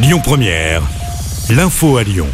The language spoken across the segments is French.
Lyon Première, l'info à Lyon.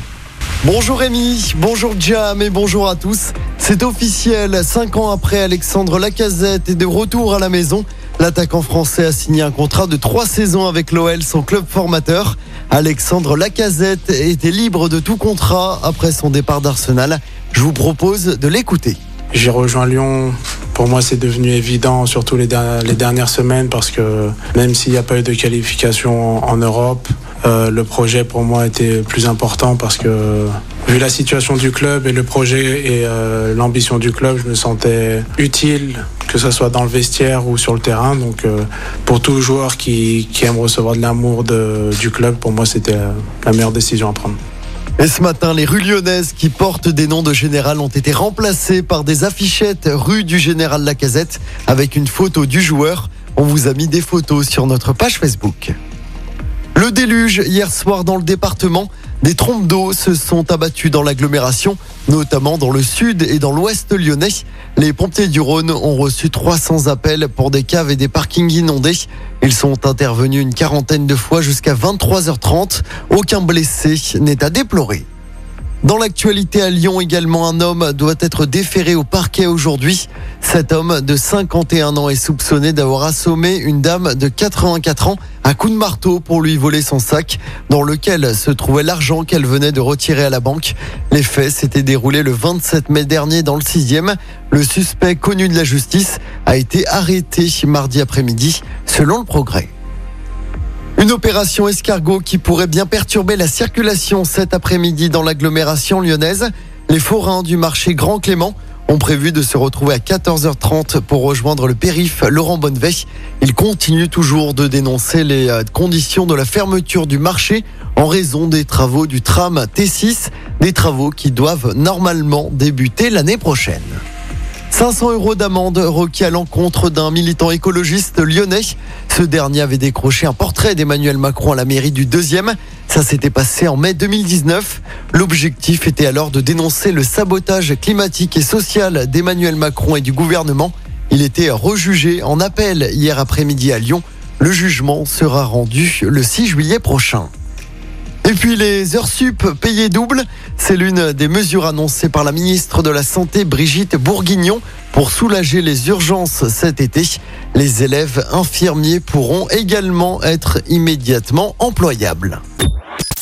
Bonjour Rémi, bonjour Jam et bonjour à tous. C'est officiel, cinq ans après Alexandre Lacazette est de retour à la maison. L'attaquant français a signé un contrat de trois saisons avec l'OL, son club formateur. Alexandre Lacazette était libre de tout contrat après son départ d'Arsenal. Je vous propose de l'écouter. J'ai rejoint Lyon. Pour moi, c'est devenu évident, surtout les, der- les dernières semaines, parce que même s'il n'y a pas eu de qualification en, en Europe, euh, le projet pour moi était plus important parce que vu la situation du club et le projet et euh, l'ambition du club, je me sentais utile, que ce soit dans le vestiaire ou sur le terrain. Donc, euh, pour tout joueur qui, qui aime recevoir de l'amour du club, pour moi, c'était la meilleure décision à prendre. Et ce matin, les rues lyonnaises qui portent des noms de général ont été remplacées par des affichettes rue du général Lacazette avec une photo du joueur. On vous a mis des photos sur notre page Facebook. Le déluge hier soir dans le département. Des trompes d'eau se sont abattues dans l'agglomération, notamment dans le sud et dans l'ouest lyonnais. Les pompiers du Rhône ont reçu 300 appels pour des caves et des parkings inondés. Ils sont intervenus une quarantaine de fois jusqu'à 23h30. Aucun blessé n'est à déplorer. Dans l'actualité à Lyon également, un homme doit être déféré au parquet aujourd'hui. Cet homme de 51 ans est soupçonné d'avoir assommé une dame de 84 ans à coups de marteau pour lui voler son sac dans lequel se trouvait l'argent qu'elle venait de retirer à la banque. Les faits s'étaient déroulés le 27 mai dernier dans le 6e. Le suspect connu de la justice a été arrêté mardi après-midi selon le progrès. Une opération escargot qui pourrait bien perturber la circulation cet après-midi dans l'agglomération lyonnaise. Les forains du marché Grand Clément ont prévu de se retrouver à 14h30 pour rejoindre le périph Laurent Bonneveille. Ils continuent toujours de dénoncer les euh, conditions de la fermeture du marché en raison des travaux du tram T6, des travaux qui doivent normalement débuter l'année prochaine. 500 euros d'amende requis à l'encontre d'un militant écologiste lyonnais. Ce dernier avait décroché un portrait d'Emmanuel Macron à la mairie du deuxième. Ça s'était passé en mai 2019. L'objectif était alors de dénoncer le sabotage climatique et social d'Emmanuel Macron et du gouvernement. Il était rejugé en appel hier après-midi à Lyon. Le jugement sera rendu le 6 juillet prochain. Et puis les heures sup payées double, c'est l'une des mesures annoncées par la ministre de la Santé Brigitte Bourguignon pour soulager les urgences cet été. Les élèves infirmiers pourront également être immédiatement employables.